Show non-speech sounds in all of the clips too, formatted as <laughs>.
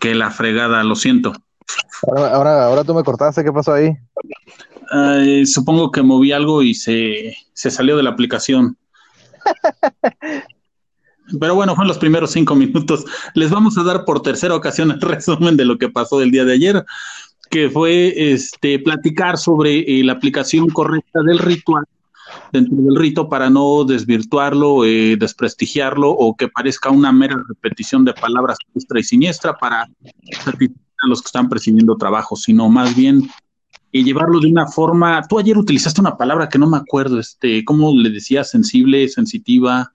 Que la fregada, lo siento. Ahora, ahora, ahora tú me cortaste, ¿qué pasó ahí? supongo que moví algo y se, se salió de la aplicación. <laughs> Pero bueno, fueron los primeros cinco minutos. Les vamos a dar por tercera ocasión el <laughs> resumen de lo que pasó del día de ayer, que fue este platicar sobre eh, la aplicación correcta del ritual dentro del rito para no desvirtuarlo, eh, desprestigiarlo o que parezca una mera repetición de palabras siniestra y siniestra para satisfacer a los que están presidiendo trabajo, sino más bien y llevarlo de una forma. Tú ayer utilizaste una palabra que no me acuerdo, este, ¿cómo le decías? Sensible, sensitiva,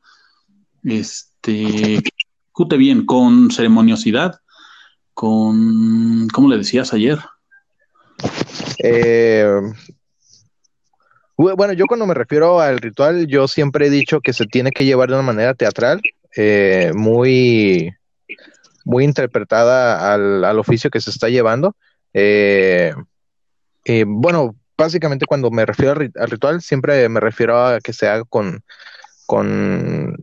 este, escute bien, con ceremoniosidad, con, ¿cómo le decías ayer? Eh, bueno, yo cuando me refiero al ritual, yo siempre he dicho que se tiene que llevar de una manera teatral, eh, muy, muy interpretada al, al, oficio que se está llevando. Eh, eh, bueno, básicamente cuando me refiero al, ritual, siempre me refiero a que se haga con, con,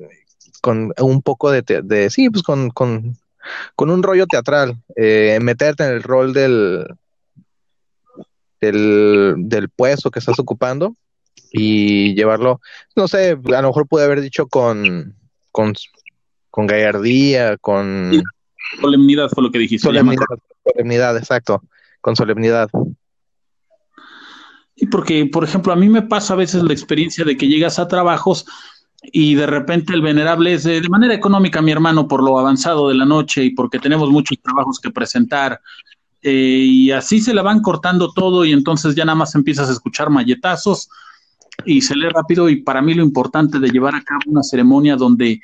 con un poco de, sí, pues con, con, con, un rollo teatral, meterte en el rol del, del, del puesto que estás ocupando y llevarlo, no sé, a lo mejor pude haber dicho con, con, con gallardía, con... Solemnidad fue lo que dijiste. Solemnidad, solemnidad, exacto, con solemnidad. Y porque, por ejemplo, a mí me pasa a veces la experiencia de que llegas a trabajos y de repente el venerable es de, manera económica, mi hermano, por lo avanzado de la noche y porque tenemos muchos trabajos que presentar. Eh, y así se la van cortando todo y entonces ya nada más empiezas a escuchar malletazos y se lee rápido y para mí lo importante de llevar a cabo una ceremonia donde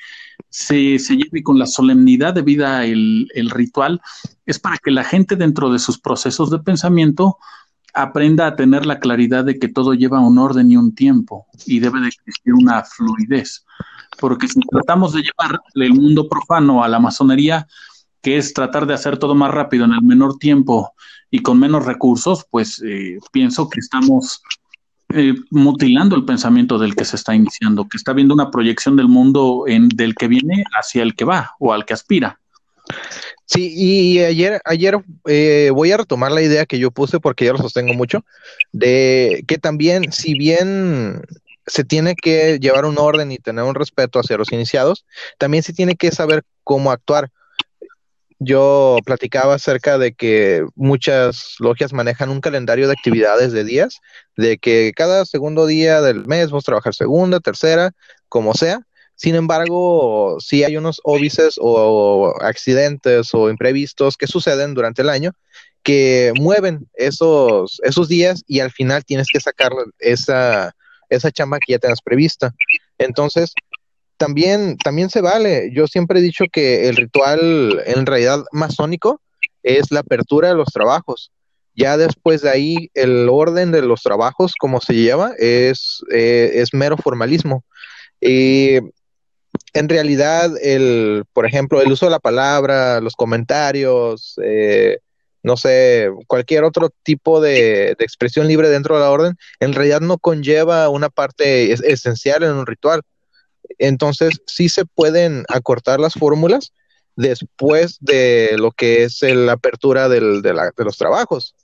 se, se lleve con la solemnidad debida el, el ritual es para que la gente dentro de sus procesos de pensamiento aprenda a tener la claridad de que todo lleva un orden y un tiempo y debe de existir una fluidez. Porque si tratamos de llevar el mundo profano a la masonería, que es tratar de hacer todo más rápido en el menor tiempo y con menos recursos, pues eh, pienso que estamos eh, mutilando el pensamiento del que se está iniciando, que está viendo una proyección del mundo en, del que viene hacia el que va o al que aspira. Sí, y ayer, ayer eh, voy a retomar la idea que yo puse porque ya lo sostengo mucho, de que también, si bien se tiene que llevar un orden y tener un respeto hacia los iniciados, también se tiene que saber cómo actuar. Yo platicaba acerca de que muchas logias manejan un calendario de actividades de días, de que cada segundo día del mes vamos a trabajar segunda, tercera, como sea, sin embargo, sí hay unos óbices o accidentes o imprevistos que suceden durante el año que mueven esos, esos días y al final tienes que sacar esa, esa chamba que ya tenías prevista. Entonces, también, también se vale. Yo siempre he dicho que el ritual en realidad masónico es la apertura de los trabajos. Ya después de ahí, el orden de los trabajos, como se lleva, es, eh, es mero formalismo. Y en realidad, el, por ejemplo, el uso de la palabra, los comentarios, eh, no sé, cualquier otro tipo de, expresión libre dentro de la orden, en realidad no conlleva una parte esencial en un ritual. Entonces, sí se pueden acortar las fórmulas después de lo que es la apertura del, de, la, de, los trabajos.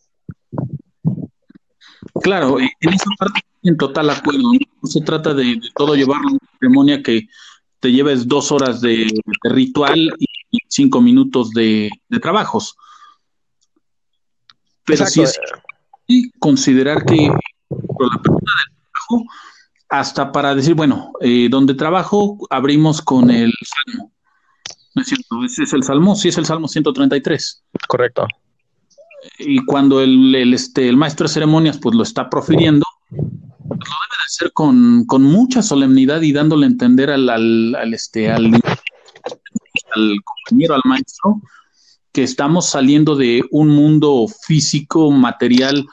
Claro, en esa parte en total acuerdo. No se trata de, de todo llevarlo a una ceremonia que te lleves dos horas de, ritual y cinco minutos de, trabajos. Pero sí es y considerar que la pregunta del trabajo, hasta para decir, bueno, eh, donde trabajo abrimos con el Salmo. ¿No es cierto? ¿Ese es el Salmo? Sí, es el Salmo 133. Correcto. Y cuando el, el, este, el maestro de ceremonias pues lo está profiriendo, lo debe de hacer con, mucha solemnidad y dándole a entender al, al, este, al, compañero, al maestro, que estamos saliendo de un mundo físico, material,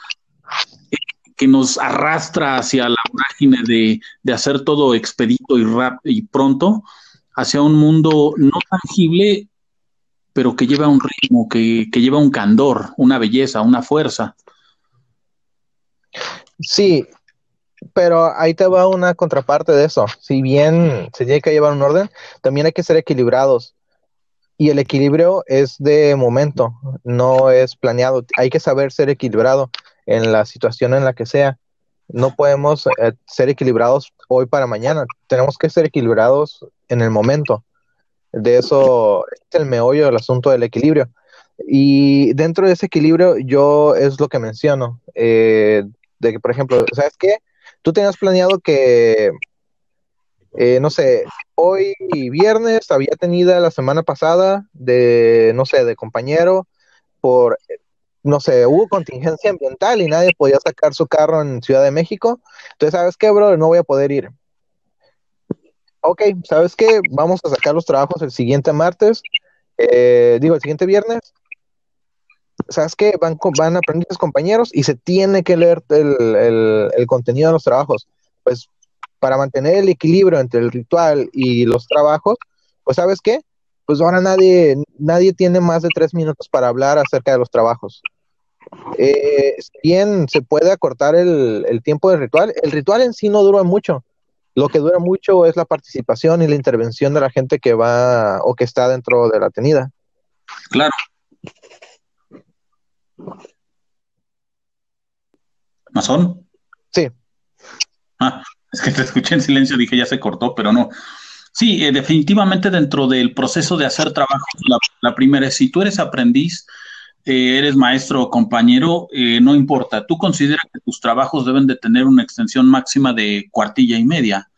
que nos arrastra hacia la vorágine de, de, hacer todo expedito y, rap, y pronto, hacia un mundo no tangible, pero que lleva un ritmo, que, que lleva un candor, una belleza, una fuerza. Sí, pero ahí te va una contraparte de eso. Si bien se tiene que llevar un orden, también hay que ser equilibrados. Y el equilibrio es de momento, no es planeado. Hay que saber ser equilibrado en la situación en la que sea. No podemos eh, ser equilibrados hoy para mañana. Tenemos que ser equilibrados en el momento. De eso es el meollo del asunto del equilibrio. Y dentro de ese equilibrio, yo es lo que menciono. Eh, de que, por ejemplo, ¿sabes qué? Tú tenías planeado que, eh, no sé, hoy viernes había tenido la semana pasada de, no sé, de compañero por, no sé, hubo contingencia ambiental y nadie podía sacar su carro en Ciudad de México. Entonces, ¿sabes qué, bro? No voy a poder ir. Ok, ¿sabes qué? Vamos a sacar los trabajos el siguiente martes, eh, digo, el siguiente viernes, ¿sabes qué? Van, van aprendices compañeros y se tiene que leer el, contenido de los trabajos. Pues para mantener el equilibrio entre el ritual y los trabajos, pues ¿sabes qué? Pues ahora nadie, nadie tiene más de tres minutos para hablar acerca de los trabajos. Eh, bien se puede acortar el, el tiempo del ritual, el ritual en sí no dura mucho. Lo que dura mucho es la participación y la intervención de la gente que va o que está dentro de la tenida. Claro, ¿Masón? Sí. Ah, es que te escuché en silencio, dije ya se cortó, pero no. Sí, eh, definitivamente dentro del proceso de hacer trabajo, la, primera es, si tú eres aprendiz, eh, eres maestro o compañero, eh, no importa, tú consideras que tus trabajos deben de tener una extensión máxima de cuartilla y media,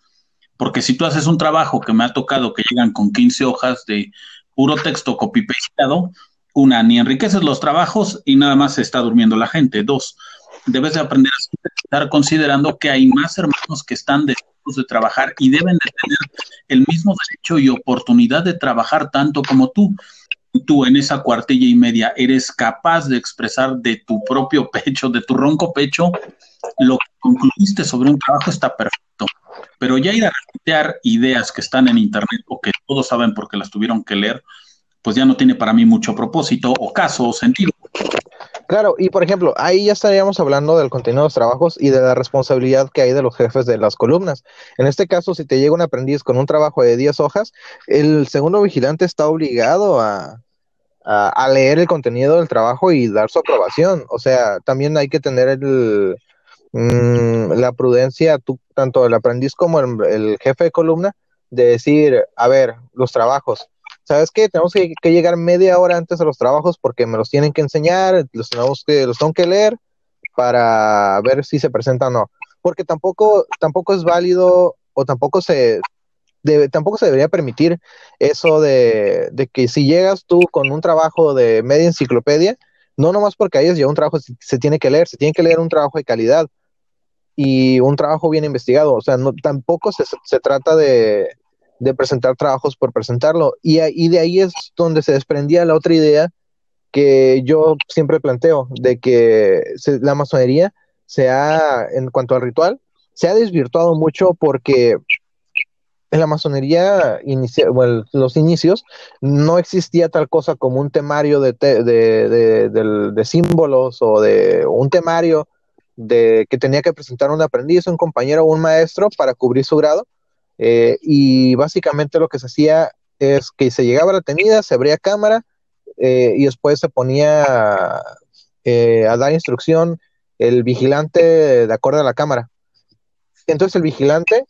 porque si tú haces un trabajo que me ha tocado que llegan con 15 hojas de puro texto copy pasteado, una, ni enriqueces los trabajos y nada más se está durmiendo la gente. Dos, debes de aprender a estar considerando que hay más hermanos que están de trabajar y deben de tener el mismo derecho y oportunidad de trabajar tanto como tú. Tú en esa cuartilla y media eres capaz de expresar de tu propio pecho, de tu ronco pecho, lo que concluiste sobre un trabajo está perfecto. Pero ya ir a refutar ideas que están en internet o que todos saben porque las tuvieron que leer, pues ya no tiene para mí mucho propósito o caso o sentido. Claro, y por ejemplo, ahí ya estaríamos hablando del contenido de los trabajos y de la responsabilidad que hay de los jefes de las columnas. En este caso, si te llega un aprendiz con un trabajo de 10 hojas, el segundo vigilante está obligado a, leer el contenido del trabajo y dar su aprobación. O sea, también hay que tener el, mm, la prudencia, tanto el aprendiz como el jefe de columna, de decir, a ver, los trabajos, ¿sabes qué? Tenemos que, llegar media hora antes de los trabajos porque me los tienen que enseñar, los tenemos que, los tengo que leer para ver si se presenta o no. Porque tampoco, tampoco es válido o tampoco se, tampoco se debería permitir eso de, que si llegas tú con un trabajo de media enciclopedia, no nomás porque hayas ya un trabajo, se, tiene que leer, se tiene que leer un trabajo de calidad y un trabajo bien investigado. O sea, no, tampoco se, se trata de, de presentar trabajos por presentarlo. Y, y de ahí es donde se desprendía la otra idea que yo siempre planteo, de que la masonería se ha, en cuanto al ritual, se ha desvirtuado mucho porque en la masonería, bueno, los inicios, no existía tal cosa como un temario de, de, de, símbolos o de un temario de que tenía que presentar un aprendiz, un compañero o un maestro para cubrir su grado, eh, y básicamente lo que se hacía es que se llegaba a la tenida, se abría cámara eh, y después se ponía eh, a dar instrucción el vigilante de acuerdo a la cámara. Entonces el vigilante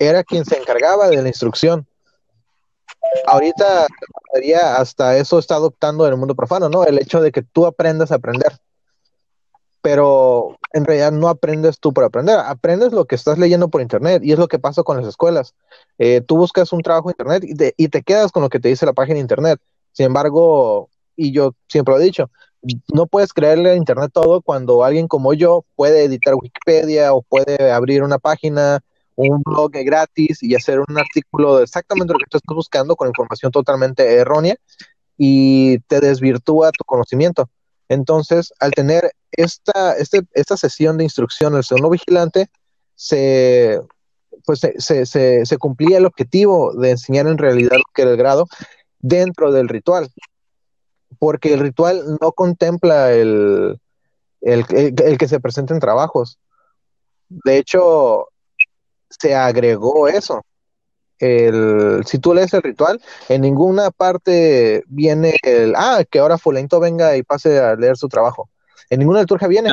era quien se encargaba de la instrucción. Ahorita hasta eso está adoptando el mundo profano, ¿no? El hecho de que tú aprendas a aprender pero en realidad no aprendes tú por aprender, aprendes lo que estás leyendo por internet y es lo que pasa con las escuelas. Eh, tú buscas un trabajo en internet y te, y te, quedas con lo que te dice la página de internet. Sin embargo, y yo siempre lo he dicho, no puedes creerle a internet todo cuando alguien como yo puede editar Wikipedia o puede abrir una página, un blog gratis y hacer un artículo de exactamente lo que tú estás buscando con información totalmente errónea y te desvirtúa tu conocimiento. Entonces, al tener esta, este, esta sesión de instrucción del segundo vigilante, se, pues se, se, se, cumplía el objetivo de enseñar en realidad lo que era el grado dentro del ritual, porque el ritual no contempla el, el, el que se presenten trabajos. De hecho, se agregó eso. El, si tú lees el ritual, en ninguna parte viene el, ah, que ahora fulanito venga y pase a leer su trabajo. En ninguna liturgia viene.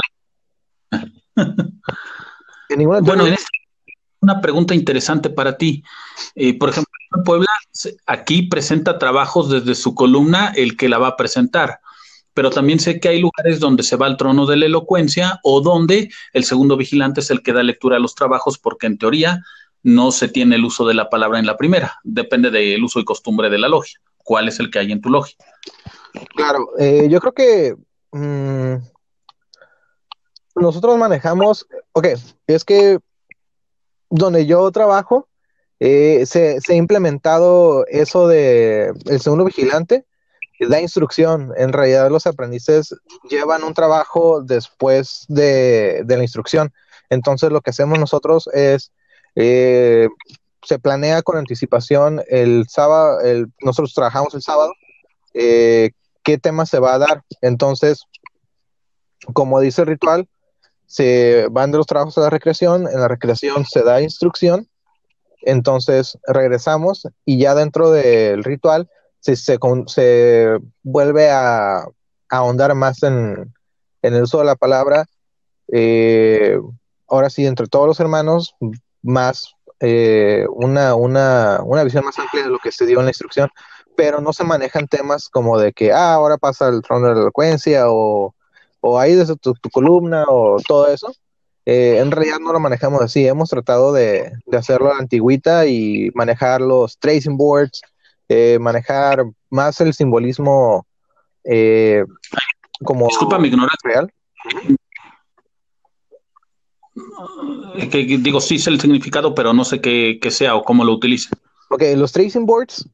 <laughs> en ninguna bueno, una pregunta interesante para ti. Eh, por ejemplo, en Puebla, aquí presenta trabajos desde su columna el que la va a presentar pero también sé que hay lugares donde se va al trono de la elocuencia o donde el segundo vigilante es el que da lectura a los trabajos porque en teoría no se tiene el uso de la palabra en la primera, depende del uso y costumbre de la logia. ¿Cuál es el que hay en tu logia? Claro, eh, yo creo que mm, nosotros manejamos, ok, es que donde yo trabajo, eh, se, ha implementado eso de el segundo vigilante, da instrucción. En realidad los aprendices llevan un trabajo después de, de la instrucción. Entonces lo que hacemos nosotros es eh, se planea con anticipación el sábado, nosotros trabajamos el sábado, eh, qué tema se va a dar. Entonces, como dice el ritual, se van de los trabajos a la recreación, en la recreación se da instrucción, entonces regresamos y ya dentro del ritual se, se, vuelve a, ahondar más en, el uso de la palabra. Eh, ahora sí, entre todos los hermanos más eh, una, una, una visión más amplia de lo que se dio en la instrucción, pero no se manejan temas como de que, ah, ahora pasa el trono de la elocuencia o, o ahí desde tu, columna o todo eso. Eh, en realidad no lo manejamos así, hemos tratado de, de hacerlo a la antigüita y manejar los tracing boards, eh, manejar más el simbolismo como... Disculpa mi ignorancia. Real que digo, sí sé el significado, pero no sé qué, sea o cómo lo utilicen. Ok, los tracing boards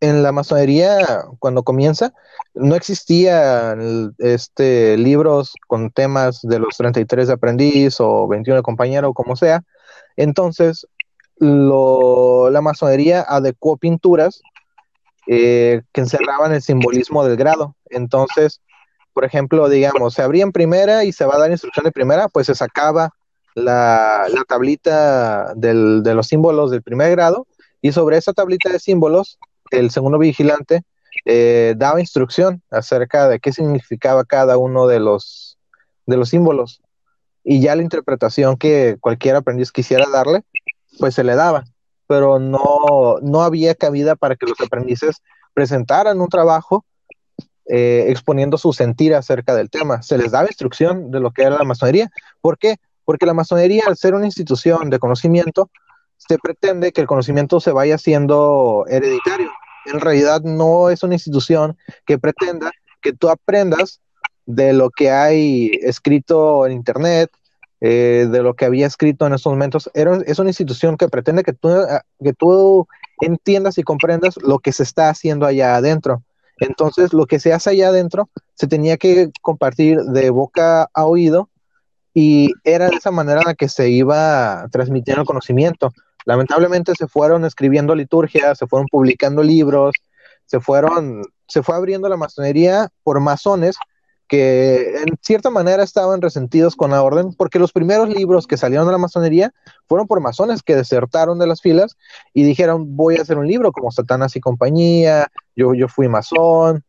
en la masonería, cuando comienza, no existían este, libros con temas de los 33 de aprendiz o 21 de compañero o como sea. Entonces, la masonería adecuó pinturas eh, que encerraban el simbolismo del grado. Entonces, por ejemplo, digamos, se abría en primera y se va a dar instrucción de primera, pues se sacaba la, tablita de los símbolos del primer grado y sobre esa tablita de símbolos el segundo vigilante eh, daba instrucción acerca de qué significaba cada uno de los, de los símbolos y ya la interpretación que cualquier aprendiz quisiera darle, pues se le daba, pero no, no había cabida para que los aprendices presentaran un trabajo eh, exponiendo su sentir acerca del tema. Se les daba instrucción de lo que era la masonería. ¿Por qué? Porque la masonería, al ser una institución de conocimiento, se pretende que el conocimiento se vaya siendo hereditario. En realidad no es una institución que pretenda que tú aprendas de lo que hay escrito en Internet, eh, de lo que había escrito en estos momentos. es una institución que pretende que tú, ah, que tú entiendas y comprendas lo que se está haciendo allá adentro. Entonces, lo que se hace allá adentro se tenía que compartir de boca a oído y era de esa manera en la que se iba transmitiendo el conocimiento. Lamentablemente se fueron escribiendo liturgias, se fueron publicando libros, se fueron, se fue abriendo la masonería por masones que en cierta manera estaban resentidos con la orden, porque los primeros libros que salieron de la masonería fueron por masones que desertaron de las filas y dijeron, voy a hacer un libro como Satanás y compañía, yo, yo fui masón,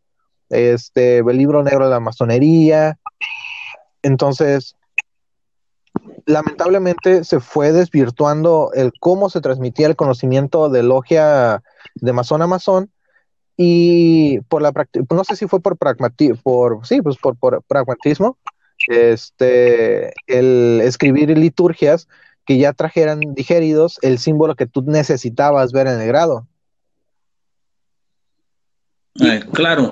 este, el libro negro de la masonería. Entonces, lamentablemente se fue desvirtuando el cómo se transmitía el conocimiento de logia de masón a masón y por la no sé si fue por pragmatismo, por sí, pues por, pragmatismo, este el escribir liturgias que ya trajeran digeridos el símbolo que tú necesitabas ver en el grado. Eh, claro,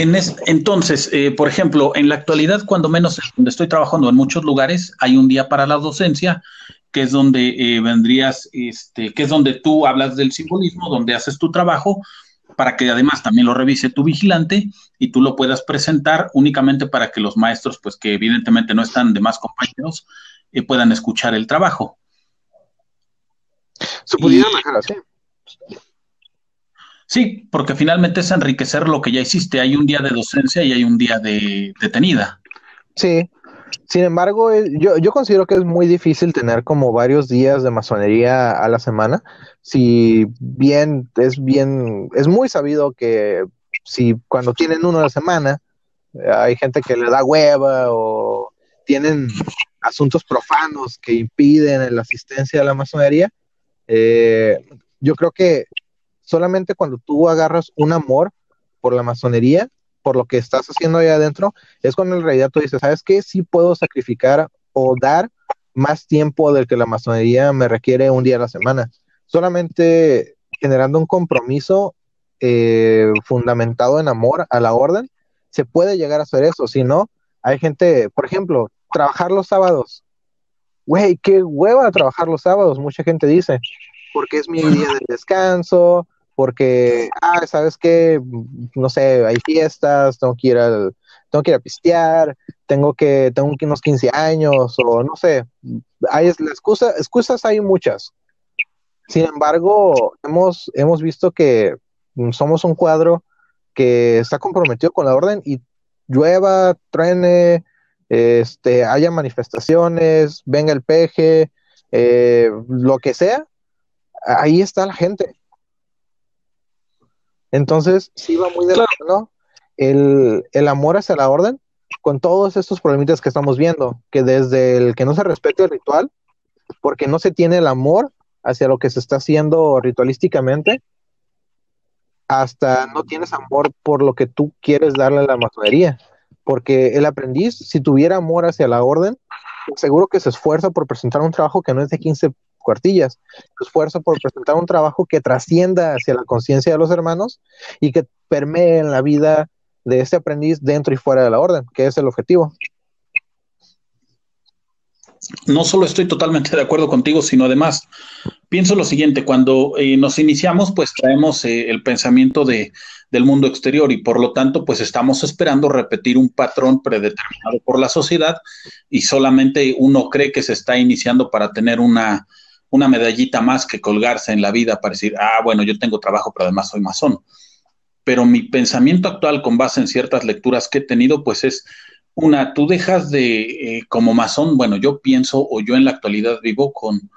entonces, eh, por ejemplo, en la actualidad, cuando menos donde estoy trabajando en muchos lugares, hay un día para la docencia, que es donde eh, vendrías, este, que es donde tú hablas del simbolismo, donde haces tu trabajo, para que además también lo revise tu vigilante y tú lo puedas presentar únicamente para que los maestros, pues que evidentemente no están de más compañeros, eh, puedan escuchar el trabajo. Se pudiera manejar así. Sí, porque finalmente es enriquecer lo que ya hiciste. Hay un día de docencia y hay un día de detenida. Sí, Sin embargo, eh, yo, yo considero que es muy difícil tener como varios días de masonería a la semana. Si bien es bien, es muy sabido que si cuando tienen uno a la semana, eh, hay gente que le da hueva o tienen asuntos profanos que impiden la asistencia a la masonería, eh, yo creo que solamente cuando tú agarras un amor por la masonería, por lo que estás haciendo ahí adentro, es cuando en realidad tú dices, ¿sabes qué? Sí puedo sacrificar o dar más tiempo del que la masonería me requiere un día a la semana. Solamente generando un compromiso eh, fundamentado en amor a la orden, se puede llegar a hacer eso. Si no, hay gente, por ejemplo, trabajar los sábados. Güey, qué hueva trabajar los sábados, mucha gente dice, porque es mi día de descanso, porque, ah, ¿sabes qué? No sé, hay fiestas, tengo que ir a, tengo que ir a pistear, tengo que, tengo unos 15 años, o no sé, hay la excusa, excusas hay muchas. Sin embargo, hemos, hemos visto que somos un cuadro que está comprometido con la orden y llueva, truene, este, haya manifestaciones, venga el peje, eh, lo que sea, ahí está la gente. Entonces, sí va muy de la mano el, el amor hacia la orden con todos estos problemitas que estamos viendo, que desde el que no se respete el ritual, porque no se tiene el amor hacia lo que se está haciendo ritualísticamente, hasta no tienes amor por lo que tú quieres darle a la masonería. Porque el aprendiz, si tuviera amor hacia la orden, seguro que se esfuerza por presentar un trabajo que no es de 15 cuartillas, se esfuerza por presentar un trabajo que trascienda hacia la conciencia de los hermanos y que permee en la vida de este aprendiz dentro y fuera de la orden, que es el objetivo. No solo estoy totalmente de acuerdo contigo, sino además pienso lo siguiente, cuando eh, nos iniciamos, pues traemos eh, el pensamiento de, del mundo exterior y por lo tanto, pues estamos esperando repetir un patrón predeterminado por la sociedad y solamente uno cree que se está iniciando para tener una, una medallita más que colgarse en la vida para decir, ah, bueno, yo tengo trabajo, pero además soy masón. Pero mi pensamiento actual con base en ciertas lecturas que he tenido, pues es una, tú dejas de, eh, como masón, bueno, yo pienso o yo en la actualidad vivo con,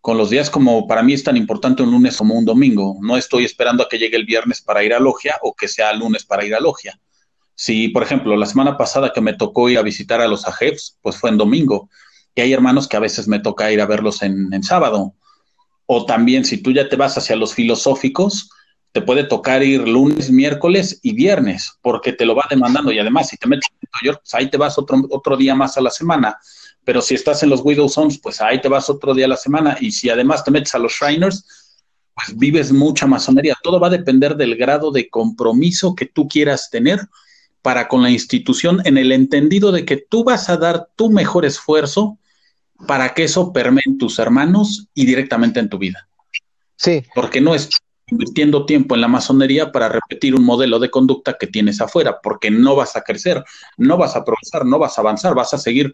con los días como para mí es tan importante un lunes como un domingo. No estoy esperando a que llegue el viernes para ir a logia o que sea lunes para ir a logia. Si, por ejemplo, la semana pasada que me tocó ir a visitar a los ajefs, pues fue en domingo. Y hay hermanos que a veces me toca ir a verlos en, en sábado. O también, si tú ya te vas hacia los filosóficos, te puede tocar ir lunes, miércoles y viernes, porque te lo va demandando. Y además, si te metes en Nueva York, pues ahí te vas otro, otro día más a la semana. Pero si estás en los Widow Zones, pues ahí te vas otro día a la semana. Y si además te metes a los Shriners, pues vives mucha masonería. Todo va a depender del grado de compromiso que tú quieras tener para con la institución, en el entendido de que tú vas a dar tu mejor esfuerzo para que eso permee en tus hermanos y directamente en tu vida. Sí. Porque no es invirtiendo tiempo en la masonería para repetir un modelo de conducta que tienes afuera, porque no vas a crecer, no vas a progresar, no vas a avanzar, vas a seguir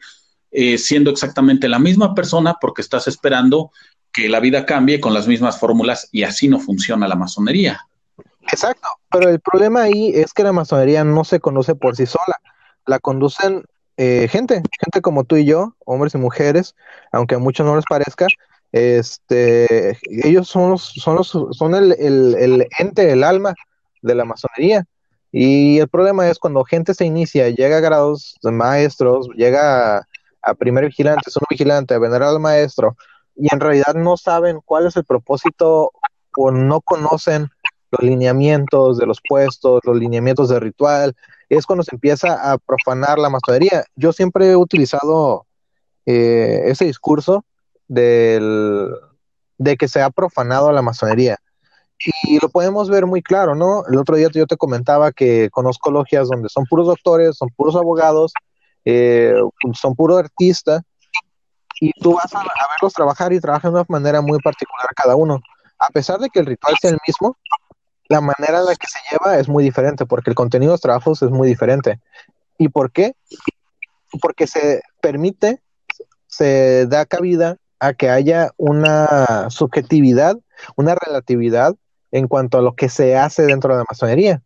eh, siendo exactamente la misma persona porque estás esperando que la vida cambie con las mismas fórmulas y así no funciona la masonería. Exacto, pero el problema ahí es que la masonería no se conoce por sí sola, la conducen eh, gente, gente como tú y yo, hombres y mujeres, aunque a muchos no les parezca, este, ellos son los, son los, son el, el, ente, el alma de la masonería. Y el problema es cuando gente se inicia, llega a grados de maestros, llega a, primer vigilante, un vigilante, a venerar al maestro, y en realidad no saben cuál es el propósito o no conocen los lineamientos de los puestos, los lineamientos del ritual, es cuando se empieza a profanar la masonería. Yo siempre he utilizado eh, ese discurso del, de que se ha profanado la masonería. Y lo podemos ver muy claro, ¿no? El otro día yo te comentaba que conozco logias donde son puros doctores, son puros abogados, eh, son puro artista, y tú vas a, verlos trabajar y trabajan de una manera muy particular cada uno. A pesar de que el ritual sea el mismo, la manera en la que se lleva es muy diferente, porque el contenido de los trabajos es muy diferente. ¿Y por qué? Porque se permite, se da cabida a que haya una subjetividad, una relatividad en cuanto a lo que se hace dentro de la masonería.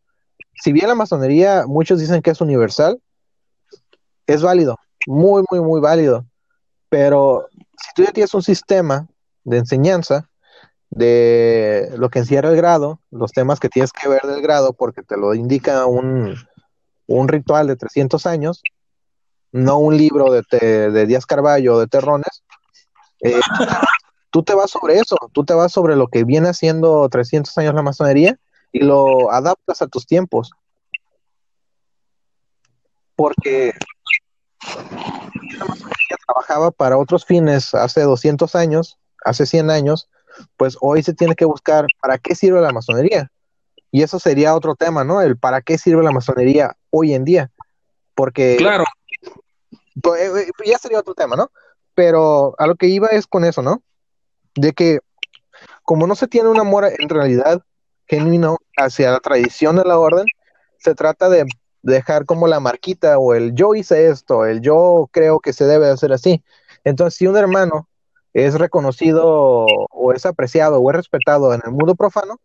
Si bien la masonería, muchos dicen que es universal, es válido. muy, muy, muy válido. Pero si tú ya tienes un sistema de enseñanza de lo que encierra el grado, los temas que tienes que ver del grado, porque te lo indica un, un ritual de 300 años, no un libro de, de Díaz Carballo o de Terrones, eh, <laughs> tú te vas sobre eso, tú te vas sobre lo que viene haciendo 300 años la masonería y lo adaptas a tus tiempos. Porque la masonería trabajaba para otros fines hace 200 años, hace 100 años, pues hoy se tiene que buscar para qué sirve la masonería. Y eso sería otro tema, ¿no? El para qué sirve la masonería hoy en día. Porque... Claro. Pues, eh, eh, ya sería otro tema, ¿no? Pero a lo que iba es con eso, ¿no? De que como no se tiene un amor en realidad genuino hacia la tradición de la orden, se trata de dejar como la marquita o el yo hice esto, el yo creo que se debe hacer así. Entonces, si un hermano es reconocido o es apreciado o es respetado en el mundo profano,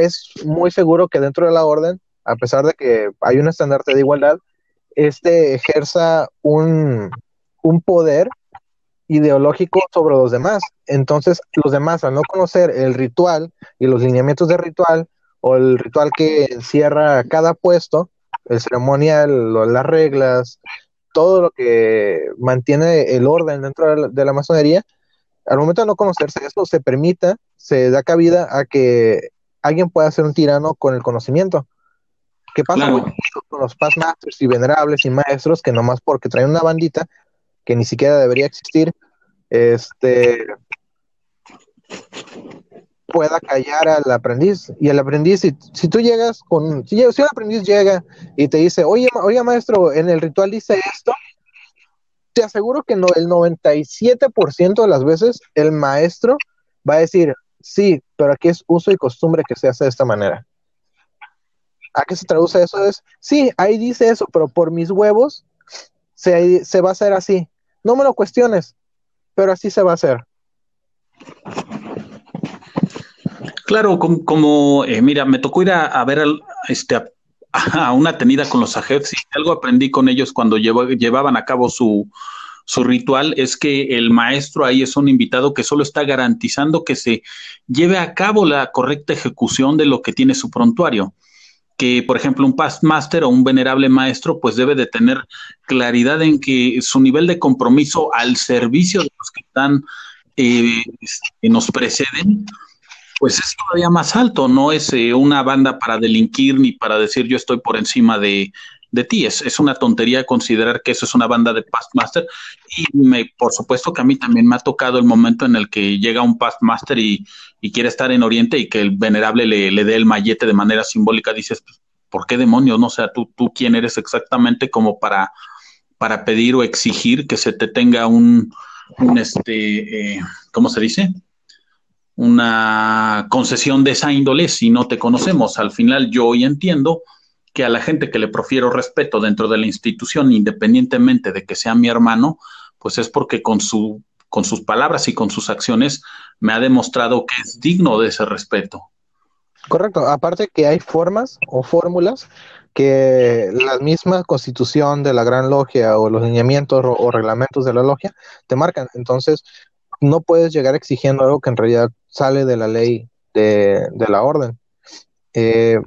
es muy seguro que dentro de la orden, a pesar de que hay un estandarte de igualdad, este ejerza un, un poder ideológico sobre los demás. Entonces, los demás, al no conocer el ritual y los lineamientos de ritual, o el ritual que encierra cada puesto, el ceremonial, las reglas, todo lo que mantiene el orden dentro de la, masonería, al momento de no conocerse eso, se permita, se da cabida a que alguien pueda ser un tirano con el conocimiento. ¿Qué pasa con los paz masters y venerables y maestros que nomás porque traen una bandita que ni siquiera debería existir, este pueda callar al aprendiz. Y el aprendiz, si, si tú llegas con, si, si, un aprendiz llega y te dice, oye, oye maestro, en el ritual dice esto, te aseguro que no, el 97% de las veces el maestro va a decir, sí, pero aquí es uso y costumbre que se hace de esta manera. ¿A qué se traduce eso? Es, sí, ahí dice eso, pero por mis huevos se, se va a hacer así. No me lo cuestiones, pero así se va a hacer. Claro, como, eh, mira, me tocó ir a, ver este, a, una tenida con los ajeves y algo aprendí con ellos cuando llevaban a cabo su, ritual es que el maestro ahí es un invitado que solo está garantizando que se lleve a cabo la correcta ejecución de lo que tiene su prontuario. Que, por ejemplo, un past master o un venerable maestro, pues debe de tener claridad en que su nivel de compromiso al servicio de los que están, eh, este, nos preceden, pues es todavía más alto, no es eh, una banda para delinquir ni para decir yo estoy por encima de, de ti. Es, es, una tontería considerar que eso es una banda de past master. Y me, por supuesto que a mí también me ha tocado el momento en el que llega un past master y, y quiere estar en Oriente y que el venerable le, le dé el mallete de manera simbólica. Dices, pues, ¿por qué demonios? No sea, tú, tú quién eres exactamente como para, para pedir o exigir que se te tenga un, un este, eh, ¿cómo se dice? Una concesión de esa índole si no te conocemos. Al final yo hoy entiendo que a la gente que le profiero respeto dentro de la institución, independientemente de que sea mi hermano, pues es porque con, su, con sus palabras y con sus acciones me ha demostrado que es digno de ese respeto. Correcto, aparte que hay formas o fórmulas que la misma constitución de la gran logia o los lineamientos o, reglamentos de la logia te marcan. Entonces, no puedes llegar exigiendo algo que en realidad sale de la ley de, la orden. Eh,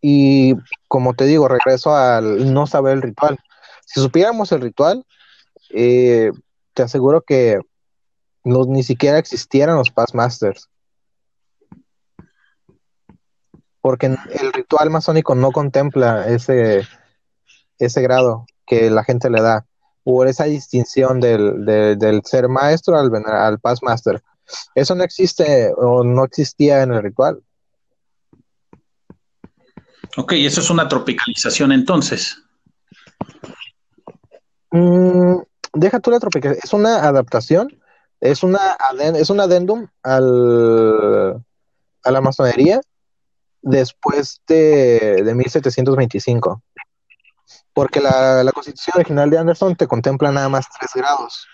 y como te digo, regreso al no saber el ritual. Si supiéramos el ritual, eh, te aseguro que no, ni siquiera existieran los Past Masters. Porque el ritual masónico no contempla ese, ese grado que la gente le da, o esa distinción del, del ser maestro al, al Past Master. Eso no existe o no existía en el ritual. Ok, eso es una tropicalización entonces. Mm, deja tú la tropicalización, es una adaptación, es una es un adendum al, a la masonería después de, de 1725. Porque la, la, constitución original de Anderson te contempla nada más tres grados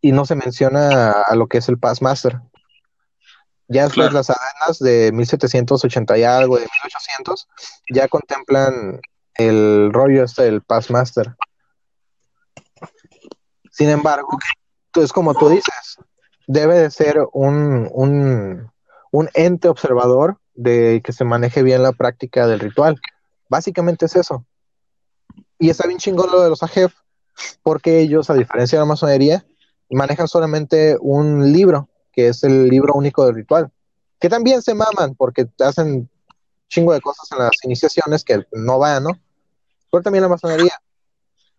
y no se menciona a lo que es el Pass Master. Ya después las adenas de 1780 y algo, de 1800, ya contemplan el rollo este del Pass Master. Sin embargo, es como tú dices, debe de ser un, un, un ente observador de que se maneje bien la práctica del ritual. Básicamente es eso. Y está bien chingón lo de los AJEF, porque ellos, a diferencia de la masonería, manejan solamente un libro, que es el libro único del ritual, que también se maman porque hacen chingo de cosas en las iniciaciones que no van, ¿no? Pero también la masonería.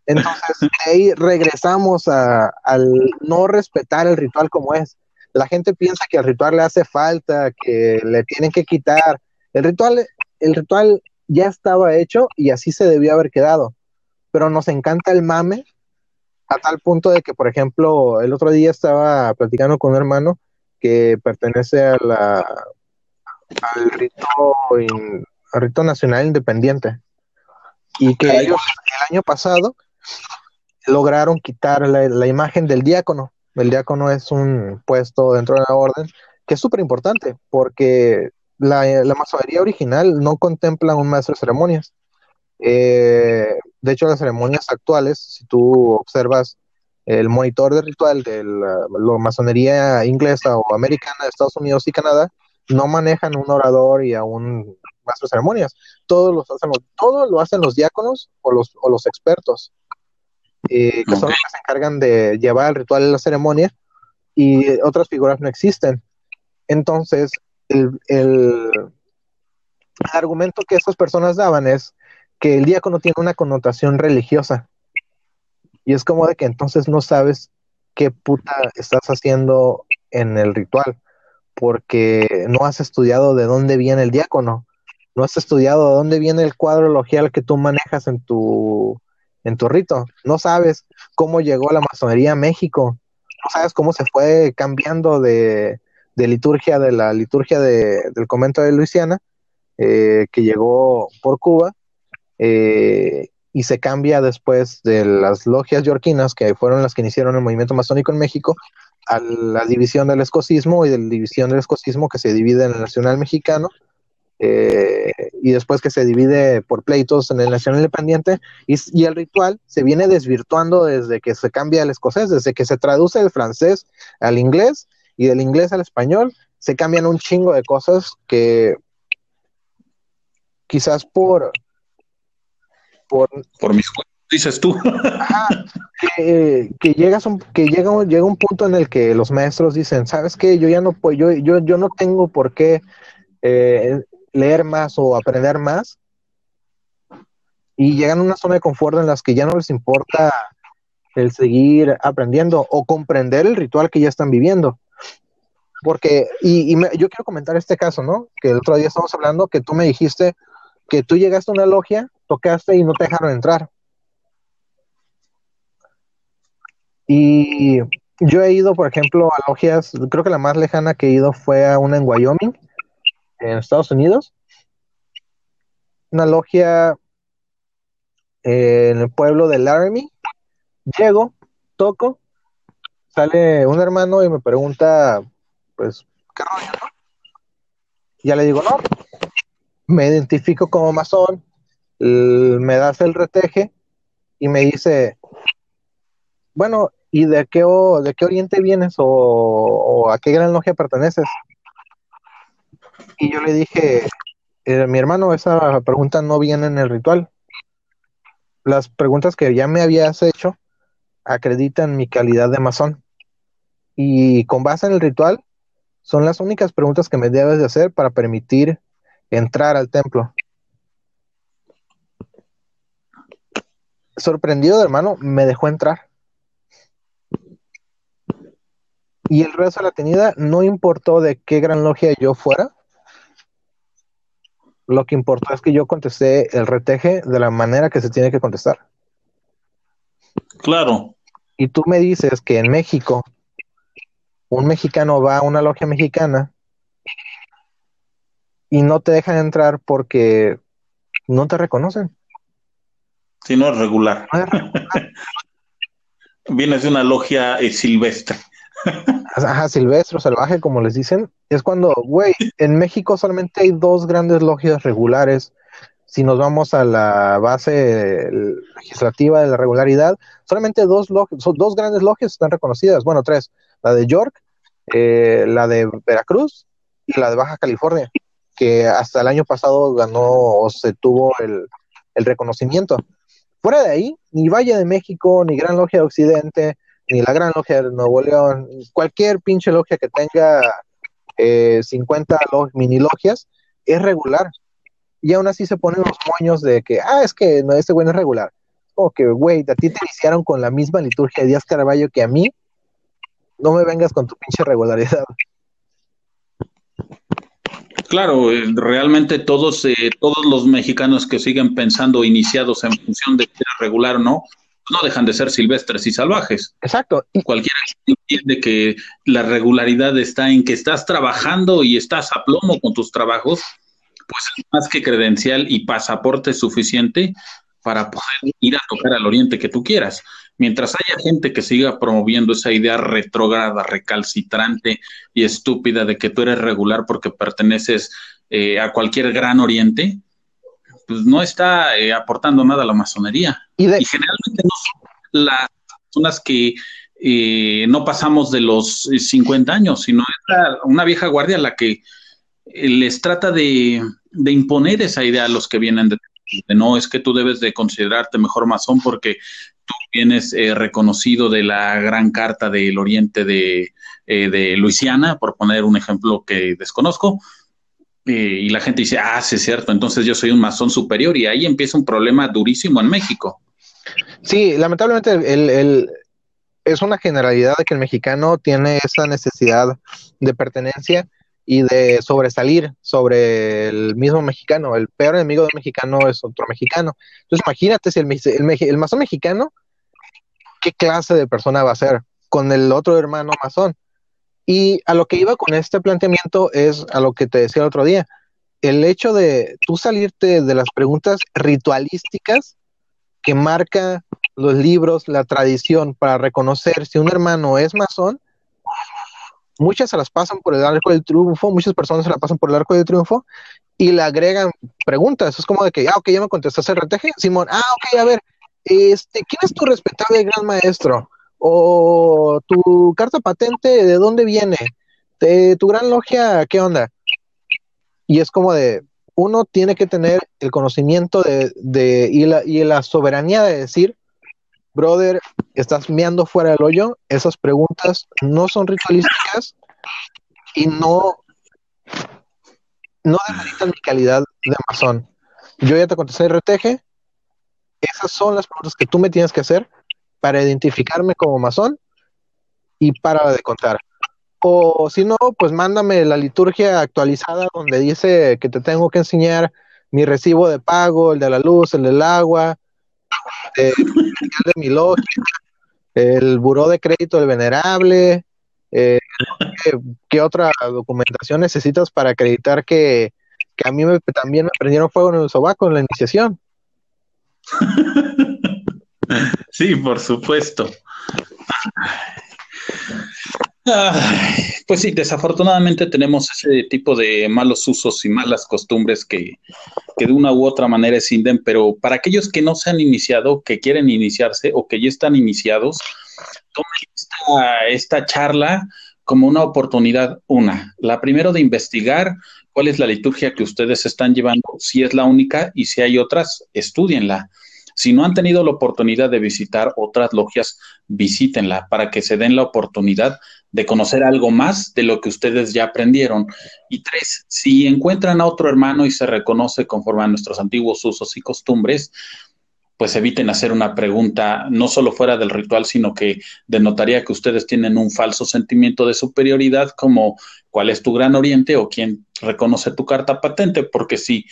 Entonces, de ahí regresamos a, al no respetar el ritual como es. La gente piensa que al ritual le hace falta, que le tienen que quitar. El ritual, el ritual ya estaba hecho y así se debió haber quedado. Pero nos encanta el mame a tal punto de que, por ejemplo, el otro día estaba platicando con un hermano que pertenece a la, al rito, rito nacional independiente y que ellos el año pasado lograron quitar la, imagen del diácono. El diácono es un puesto dentro de la orden que es súper importante porque la, la, masonería original no contempla un maestro de ceremonias. Eh, de hecho, las ceremonias actuales, si tú observas el monitor de ritual de la, masonería inglesa o americana de Estados Unidos y Canadá, no manejan un orador y a un maestro de ceremonias. Todos los hacen los, todo lo hacen los diáconos o los, o los expertos, eh, que son los que se encargan de llevar el ritual a la ceremonia y otras figuras no existen. Entonces, el, el, el argumento que esas personas daban es que el diácono tiene una connotación religiosa. Y es como de que entonces no sabes qué puta estás haciendo en el ritual, porque no has estudiado de dónde viene el diácono, no has estudiado de dónde viene el cuadro logial que tú manejas en tu, en tu rito, no sabes cómo llegó la masonería a México, no sabes cómo se fue cambiando de, liturgia, de la liturgia del convento de Luisiana, eh, que llegó por Cuba, eh, y se cambia después de las logias yorquinas, que fueron las que iniciaron el movimiento masónico en México, a la división del escocismo y de la división del escocismo que se divide en el nacional mexicano, eh, y después que se divide por pleitos en el nacional independiente, y, el ritual se viene desvirtuando desde que se cambia el escocés, desde que se traduce del francés al inglés y del inglés al español, se cambian un chingo de cosas que quizás por por, por mis dices tú. <laughs> que, llegas un, que llega, llega un punto en el que los maestros dicen, ¿sabes qué? Yo ya no puedo, yo, yo, yo no tengo por qué eh, leer más o aprender más. Y llegan a una zona de confort en las que ya no les importa el seguir aprendiendo o comprender el ritual que ya están viviendo. Porque, y, yo quiero comentar este caso, ¿no? Que el otro día estamos hablando que tú me dijiste que tú llegaste a una logia tocaste y no te dejaron entrar. Y yo he ido, por ejemplo, a logias, creo que la más lejana que he ido fue a una en Wyoming, en Estados Unidos. Una logia en el pueblo de Laramie. Llego, toco, sale un hermano y me pregunta, pues, ¿qué rollo, no? Ya le digo, no, me identifico como masón, me das el reteje y me dice, bueno, ¿y de qué, de qué oriente vienes o, a qué gran logia perteneces? Y yo le dije, eh, mi hermano, esa pregunta no viene en el ritual. Las preguntas que ya me habías hecho acreditan mi calidad de masón. Y con base en el ritual, son las únicas preguntas que me debes de hacer para permitir entrar al templo. sorprendido, hermano, me dejó entrar. Y el resto de la tenida no importó de qué gran logia yo fuera. Lo que importó es que yo contesté el reteje de la manera que se tiene que contestar. Claro. Y tú me dices que en México un mexicano va a una logia mexicana y no te dejan entrar porque no te reconocen. Si no es regular. <laughs> Vienes de una logia eh, silvestre. <laughs> Ajá, silvestre o salvaje, como les dicen. Es cuando, güey, en México solamente hay dos grandes logias regulares si nos vamos a la base legislativa de la regularidad, solamente dos, dos grandes logias están reconocidas, bueno, tres, la de York, eh, la de Veracruz y la de Baja California, que hasta el año pasado ganó o se tuvo el, el reconocimiento. Fuera de ahí, ni Valle de México, ni Gran Logia de Occidente, ni la Gran Logia de Nuevo León, cualquier pinche logia que tenga eh, 50 mini logias, es regular. Y aún así se ponen los moños de que, ah, es que no, este güey no es regular. Como que, güey, a ti te iniciaron con la misma liturgia de Díaz Caraballo que a mí. No me vengas con tu pinche regularidad. Claro, eh, realmente todos, eh, todos los mexicanos que siguen pensando iniciados en función de ser regular o no, no dejan de ser silvestres y salvajes. Exacto. Cualquiera entiende que la regularidad está en que estás trabajando y estás a plomo con tus trabajos, pues es más que credencial y pasaporte suficiente para poder ir a tocar al oriente que tú quieras. Mientras haya gente que siga promoviendo esa idea retrógrada, recalcitrante y estúpida de que tú eres regular porque perteneces eh, a cualquier gran oriente, pues no está eh, aportando nada a la masonería. Y, generalmente no son las personas que eh, no pasamos de los 50 años, sino es una vieja guardia la que les trata de, de, imponer esa idea a los que vienen de, no es que tú debes de considerarte mejor masón porque tú vienes eh, reconocido de la gran carta del oriente de, eh, de Luisiana, por poner un ejemplo que desconozco, eh, y la gente dice, ah, sí es cierto, entonces yo soy un masón superior, y ahí empieza un problema durísimo en México. Sí, lamentablemente el, es una generalidad de que el mexicano tiene esa necesidad de pertenencia y de sobresalir sobre el mismo mexicano. El peor enemigo del mexicano es otro mexicano. Entonces imagínate si el, el, el masón mexicano, ¿qué clase de persona va a ser con el otro hermano masón? Y a lo que iba con este planteamiento es a lo que te decía el otro día. El hecho de tú salirte de las preguntas ritualísticas que marca los libros, la tradición para reconocer si un hermano es masón, muchas se las pasan por el arco del triunfo, muchas personas se la pasan por el arco del triunfo y le agregan preguntas. Es como de que, ah, ok, ya me contestaste el RTG, Simón, ah, ok, a ver, este, ¿quién es tu respetable gran maestro? O tu carta patente, ¿de dónde viene? De tu gran logia, ¿qué onda? Y es como de, uno tiene que tener el conocimiento de, de y, la, y la soberanía de decir, brother, estás meando fuera del hoyo, esas preguntas no son ritualísticas y no, no demeritan mi calidad de masón. Yo ya te contesté RTG, esas son las preguntas que tú me tienes que hacer para identificarme como masón y para de contar. O si no, pues mándame la liturgia actualizada donde dice que te tengo que enseñar mi recibo de pago, el de la luz, el del agua, el de mi logia, el buró de crédito del venerable, eh, ¿qué, otra documentación necesitas para acreditar que, a mí también me prendieron fuego en el sobaco en la iniciación? <laughs> Sí, por supuesto. Pues sí, desafortunadamente tenemos ese tipo de malos usos y malas costumbres que, que, de una u otra manera escinden, pero para aquellos que no se han iniciado, que quieren iniciarse o que ya están iniciados, tomen esta, charla como una oportunidad, una, la primero de investigar cuál es la liturgia que ustedes están llevando, si es la única y si hay otras, estudienla. Si no han tenido la oportunidad de visitar otras logias, visítenla para que se den la oportunidad de conocer algo más de lo que ustedes ya aprendieron. Y tres, si encuentran a otro hermano y se reconoce conforme a nuestros antiguos usos y costumbres, pues eviten hacer una pregunta no solo fuera del ritual, sino que denotaría que ustedes tienen un falso sentimiento de superioridad como cuál es tu gran oriente o quién reconoce tu carta patente, porque si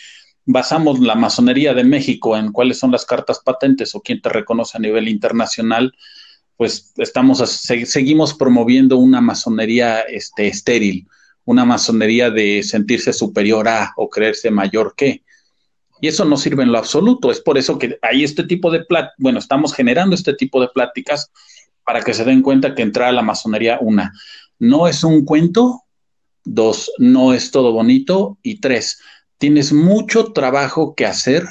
basamos la masonería de México en cuáles son las cartas patentes o quién te reconoce a nivel internacional, pues estamos seguimos promoviendo una masonería este, estéril, una masonería de sentirse superior a o creerse mayor que. Y eso no sirve en lo absoluto. Es por eso que hay este tipo de pláticas, bueno, estamos generando este tipo de pláticas para que se den cuenta que entrar a la masonería, una, no es un cuento, dos, no es todo bonito, y tres, Tienes mucho trabajo que hacer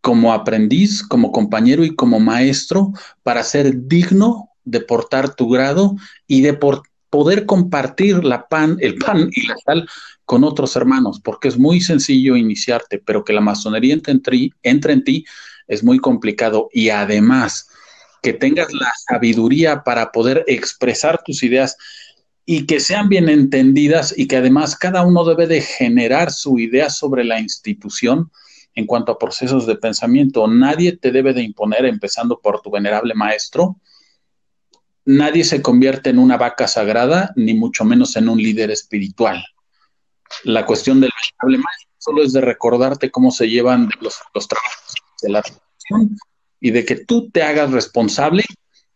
como aprendiz, como compañero y como maestro para ser digno de portar tu grado y de poder compartir la pan, el pan y la sal con otros hermanos, porque es muy sencillo iniciarte, pero que la masonería entre en, ti, es muy complicado y además que tengas la sabiduría para poder expresar tus ideas y que sean bien entendidas y que además cada uno debe de generar su idea sobre la institución en cuanto a procesos de pensamiento. Nadie te debe de imponer, empezando por tu venerable maestro. Nadie se convierte en una vaca sagrada, ni mucho menos en un líder espiritual. La cuestión del venerable maestro solo es de recordarte cómo se llevan los, los trabajos de la y de que tú te hagas responsable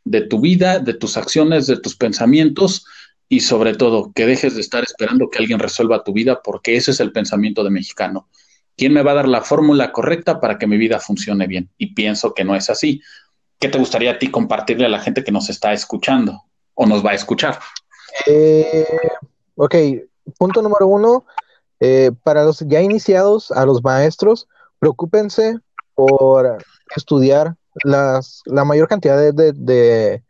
de tu vida, de tus acciones, de tus pensamientos y sobre todo que dejes de estar esperando que alguien resuelva tu vida porque ese es el pensamiento de mexicano. ¿Quién me va a dar la fórmula correcta para que mi vida funcione bien? Y pienso que no es así. ¿Qué te gustaría a ti compartirle a la gente que nos está escuchando o nos va a escuchar? Eh, ok, punto número uno, eh, para los ya iniciados, a los maestros, preocúpense por estudiar las, la mayor cantidad de, de,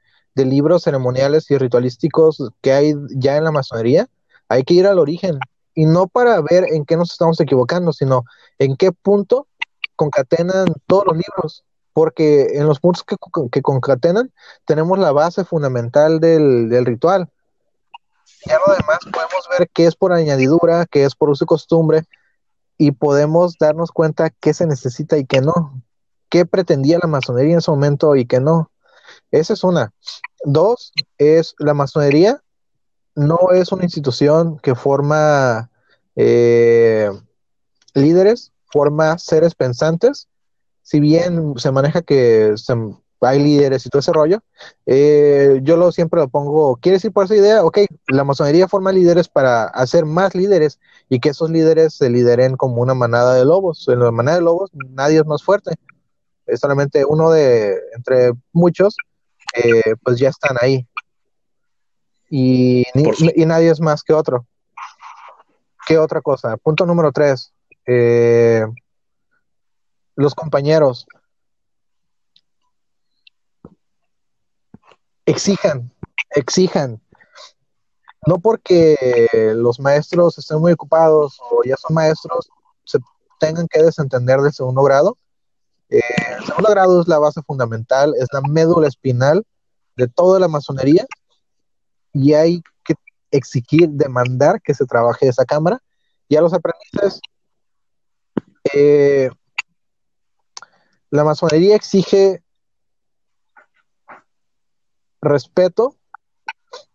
libros ceremoniales y ritualísticos que hay ya en la masonería. Hay que ir al origen y no para ver en qué nos estamos equivocando, sino en qué punto concatenan todos los libros, porque en los puntos que, que concatenan tenemos la base fundamental del, del ritual. Y a lo demás podemos ver qué es por añadidura, qué es por uso y costumbre, y podemos darnos cuenta qué se necesita y qué no qué pretendía la masonería en ese momento y qué no. Esa es una. Dos, es la masonería no es una institución que forma eh, líderes, forma seres pensantes. Si bien se maneja que hay líderes y todo ese rollo, eh, yo lo siempre lo pongo, ¿quieres ir por esa idea? Ok, la masonería forma líderes para hacer más líderes y que esos líderes se lideren como una manada de lobos. En la manada de lobos nadie es más fuerte es solamente uno de entre muchos, eh, pues ya están ahí. Y, y, nadie es más que otro. ¿Qué otra cosa? Punto número tres. Eh, los compañeros. Exijan, exijan. No porque los maestros estén muy ocupados o ya son maestros, se tengan que desentender del segundo grado eh, el segundo grado es la base fundamental, es la médula espinal de toda la masonería y hay que exigir, demandar que se trabaje esa cámara. Y a los aprendices, eh, la masonería exige respeto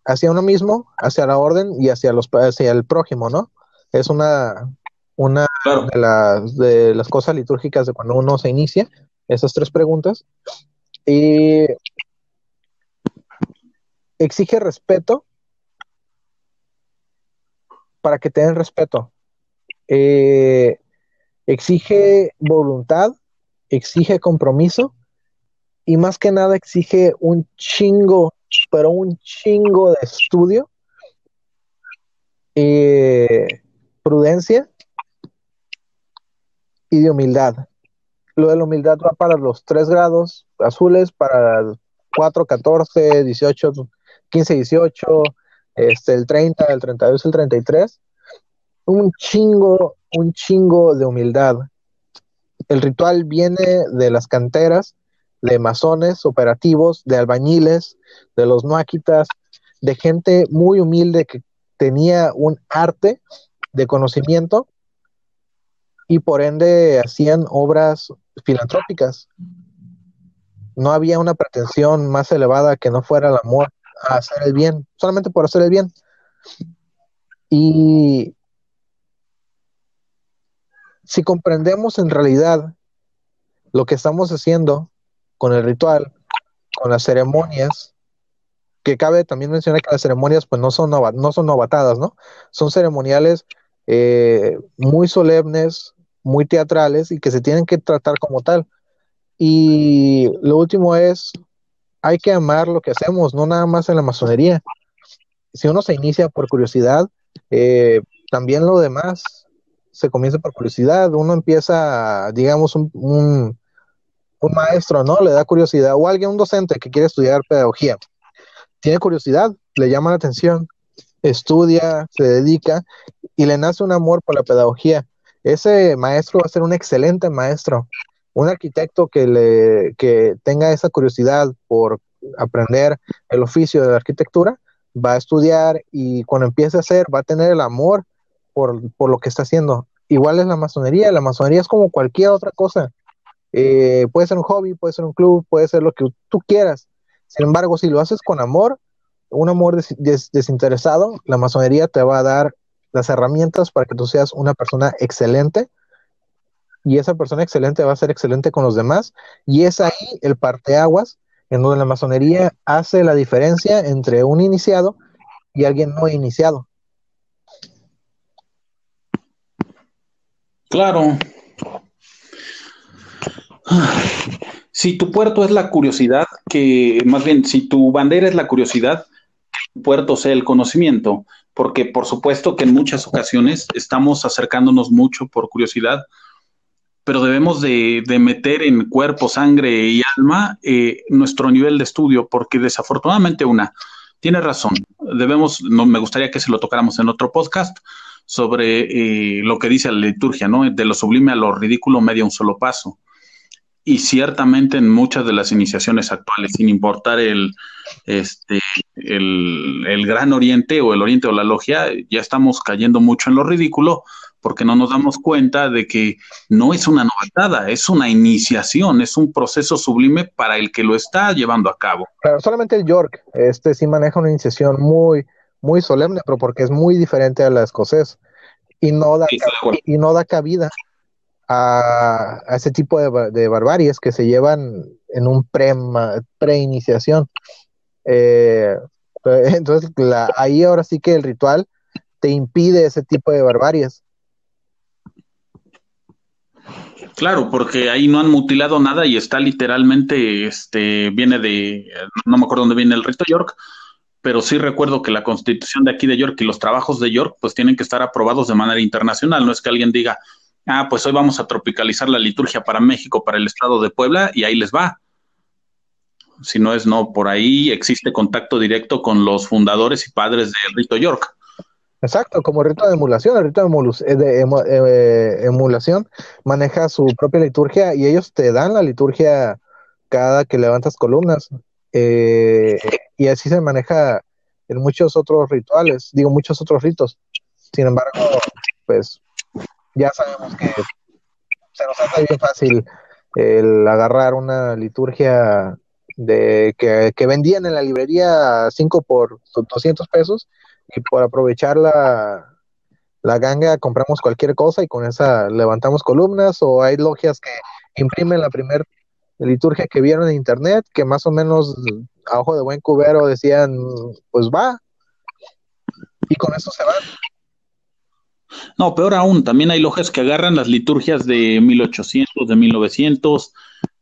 hacia uno mismo, hacia la orden y hacia, los, hacia el prójimo, ¿no? Es una, una de, las, de las cosas litúrgicas de cuando uno se inicia, esas tres preguntas. Y exige respeto para que te den respeto. Eh, exige voluntad, exige compromiso y más que nada exige un chingo, pero un chingo de estudio, eh, prudencia y de humildad. Lo de la humildad va para los tres grados azules, para 4, 14, 18, 15, 18, este, el 30, el 32, el 33. Un chingo, un chingo de humildad. El ritual viene de las canteras, de masones operativos, de albañiles, de los noaquitas, de gente muy humilde que tenía un arte de conocimiento y por ende hacían obras filantrópicas. No había una pretensión más elevada que no fuera el amor a hacer el bien, solamente por hacer el bien. Y si comprendemos en realidad lo que estamos haciendo con el ritual, con las ceremonias, que cabe también mencionar que las ceremonias pues no son, no son novatadas, ¿no? Son ceremoniales eh, muy solemnes, muy teatrales y que se tienen que tratar como tal. Y lo último es, hay que amar lo que hacemos, no nada más en la masonería. Si uno se inicia por curiosidad, eh, también lo demás, se comienza por curiosidad. Uno empieza, digamos, un, maestro, ¿no? Le da curiosidad, o alguien, un docente que quiere estudiar pedagogía. Tiene curiosidad, le llama la atención, estudia, se dedica y le nace un amor por la pedagogía. Ese maestro va a ser un excelente maestro. Un arquitecto que, le, que tenga esa curiosidad por aprender el oficio de la arquitectura, va a estudiar y cuando empiece a hacer, va a tener el amor por, lo que está haciendo. Igual es la masonería, la masonería es como cualquier otra cosa. Eh, puede ser un hobby, puede ser un club, puede ser lo que tú quieras. Sin embargo, si lo haces con amor, un amor desinteresado, la masonería te va a dar las herramientas para que tú seas una persona excelente y esa persona excelente va a ser excelente con los demás y es ahí el parteaguas en donde la masonería hace la diferencia entre un iniciado y alguien no iniciado. Claro. Si tu puerto es la curiosidad, que más bien, si tu bandera es la curiosidad, tu puerto sea el conocimiento, porque por supuesto que en muchas ocasiones estamos acercándonos mucho por curiosidad pero debemos de, meter en cuerpo, sangre y alma eh, nuestro nivel de estudio, porque desafortunadamente una, tiene razón, debemos, no, me gustaría que se lo tocáramos en otro podcast sobre eh, lo que dice la liturgia, ¿no? De lo sublime a lo ridículo media un solo paso. Y ciertamente en muchas de las iniciaciones actuales, sin importar el, este, el, el gran oriente o el oriente o la logia, ya estamos cayendo mucho en lo ridículo, porque no nos damos cuenta de que no es una novatada, es una iniciación, es un proceso sublime para el que lo está llevando a cabo. Claro, solamente el York, este sí maneja una iniciación muy, muy solemne, pero porque es muy diferente a la escocés y no da, y no da cabida a, ese tipo de, de, barbaries que se llevan en un pre-iniciación. eh, <laughs> entonces, ahí ahora sí que el ritual te impide ese tipo de barbaries. Claro, porque ahí no han mutilado nada y está literalmente, este, viene de, no me acuerdo dónde viene el rito York, pero sí recuerdo que la constitución de aquí de York y los trabajos de York pues tienen que estar aprobados de manera internacional, no es que alguien diga, ah, pues hoy vamos a tropicalizar la liturgia para México, para el estado de Puebla y ahí les va. Si no es no, por ahí existe contacto directo con los fundadores y padres del rito York. Exacto, como rito de emulación, el rito de, eh, eh, emulación maneja su propia liturgia y ellos te dan la liturgia cada que levantas columnas. Eh, y así se maneja en muchos otros rituales, digo, muchos otros ritos. Sin embargo, pues ya sabemos que se nos hace bien fácil el agarrar una liturgia de que, que vendían en la librería 5 por 200 pesos y por aprovechar la, la ganga compramos cualquier cosa y con esa levantamos columnas o hay logias que imprimen la primera liturgia que vieron en internet que más o menos a ojo de buen cubero decían pues va y con eso se van. No, peor aún, también hay logias que agarran las liturgias de 1800, de 1900,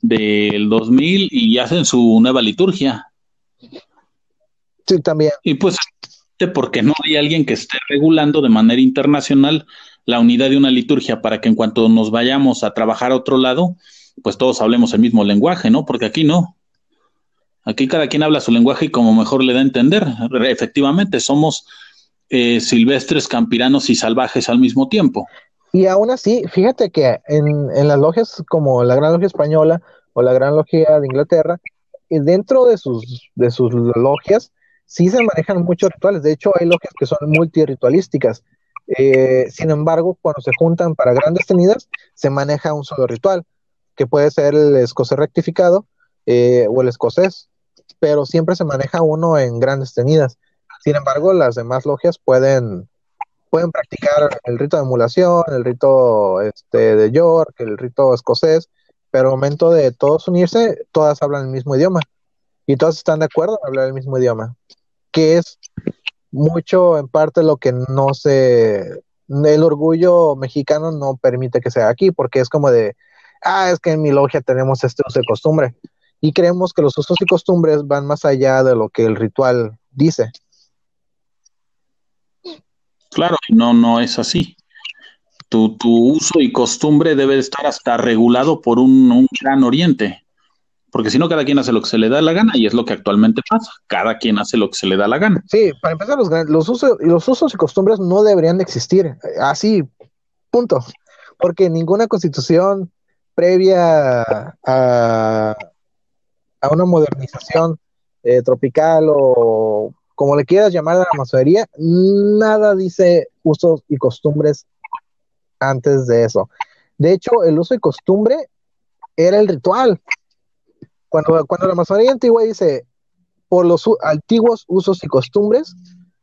del 2000 y hacen su nueva liturgia. Sí, también. Y pues porque no hay alguien que esté regulando de manera internacional la unidad de una liturgia para que en cuanto nos vayamos a trabajar a otro lado, pues todos hablemos el mismo lenguaje, ¿no? Porque aquí no. Aquí cada quien habla su lenguaje y como mejor le da a entender. Efectivamente, somos eh, silvestres, campiranos y salvajes al mismo tiempo. Y aún así, fíjate que en, las logias como la Gran Logia Española o la Gran Logia de Inglaterra, dentro de sus, de sus logias, sí se manejan muchos rituales. De hecho, hay logias que son multiritualísticas. Eh, sin embargo, cuando se juntan para grandes tenidas, se maneja un solo ritual, que puede ser el escocés rectificado eh, o el escocés, pero siempre se maneja uno en grandes tenidas. Sin embargo, las demás logias pueden, pueden practicar el rito de emulación, el rito este, de York, el rito escocés, pero al momento de todos unirse, todas hablan el mismo idioma y todas están de acuerdo en hablar el mismo idioma que es mucho en parte lo que no se, el orgullo mexicano no permite que sea aquí, porque es como de, ah, es que en mi logia tenemos este uso de costumbre, y creemos que los usos y costumbres van más allá de lo que el ritual dice. Claro, no, no es así. tu, tu, uso y costumbre debe estar hasta regulado por un, gran oriente. Porque si no, cada quien hace lo que se le da la gana y es lo que actualmente pasa. Cada quien hace lo que se le da la gana. Sí, para empezar, los, los, usos, los usos y costumbres no deberían de existir. Así, punto. Porque ninguna constitución previa a, a una modernización eh, tropical o como le quieras llamar a la masonería, nada dice usos y costumbres antes de eso. De hecho, el uso y costumbre era el ritual. Cuando, cuando la masonería antigua dice por los antiguos usos y costumbres,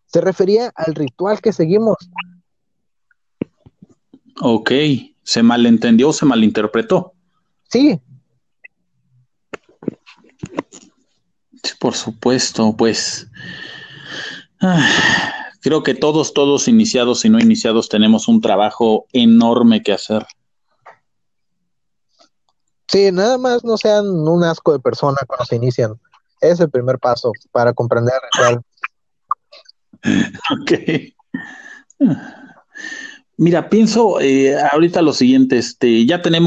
se refería al ritual que seguimos. Ok, se malentendió, se malinterpretó. Sí. Por supuesto, pues creo que todos, todos iniciados y no iniciados tenemos un trabajo enorme que hacer. Sí, nada más no sean un asco de persona cuando se inician. Es el primer paso para comprender el <laughs> Ok. Mira, pienso eh, ahorita lo siguiente, este, ya tenemos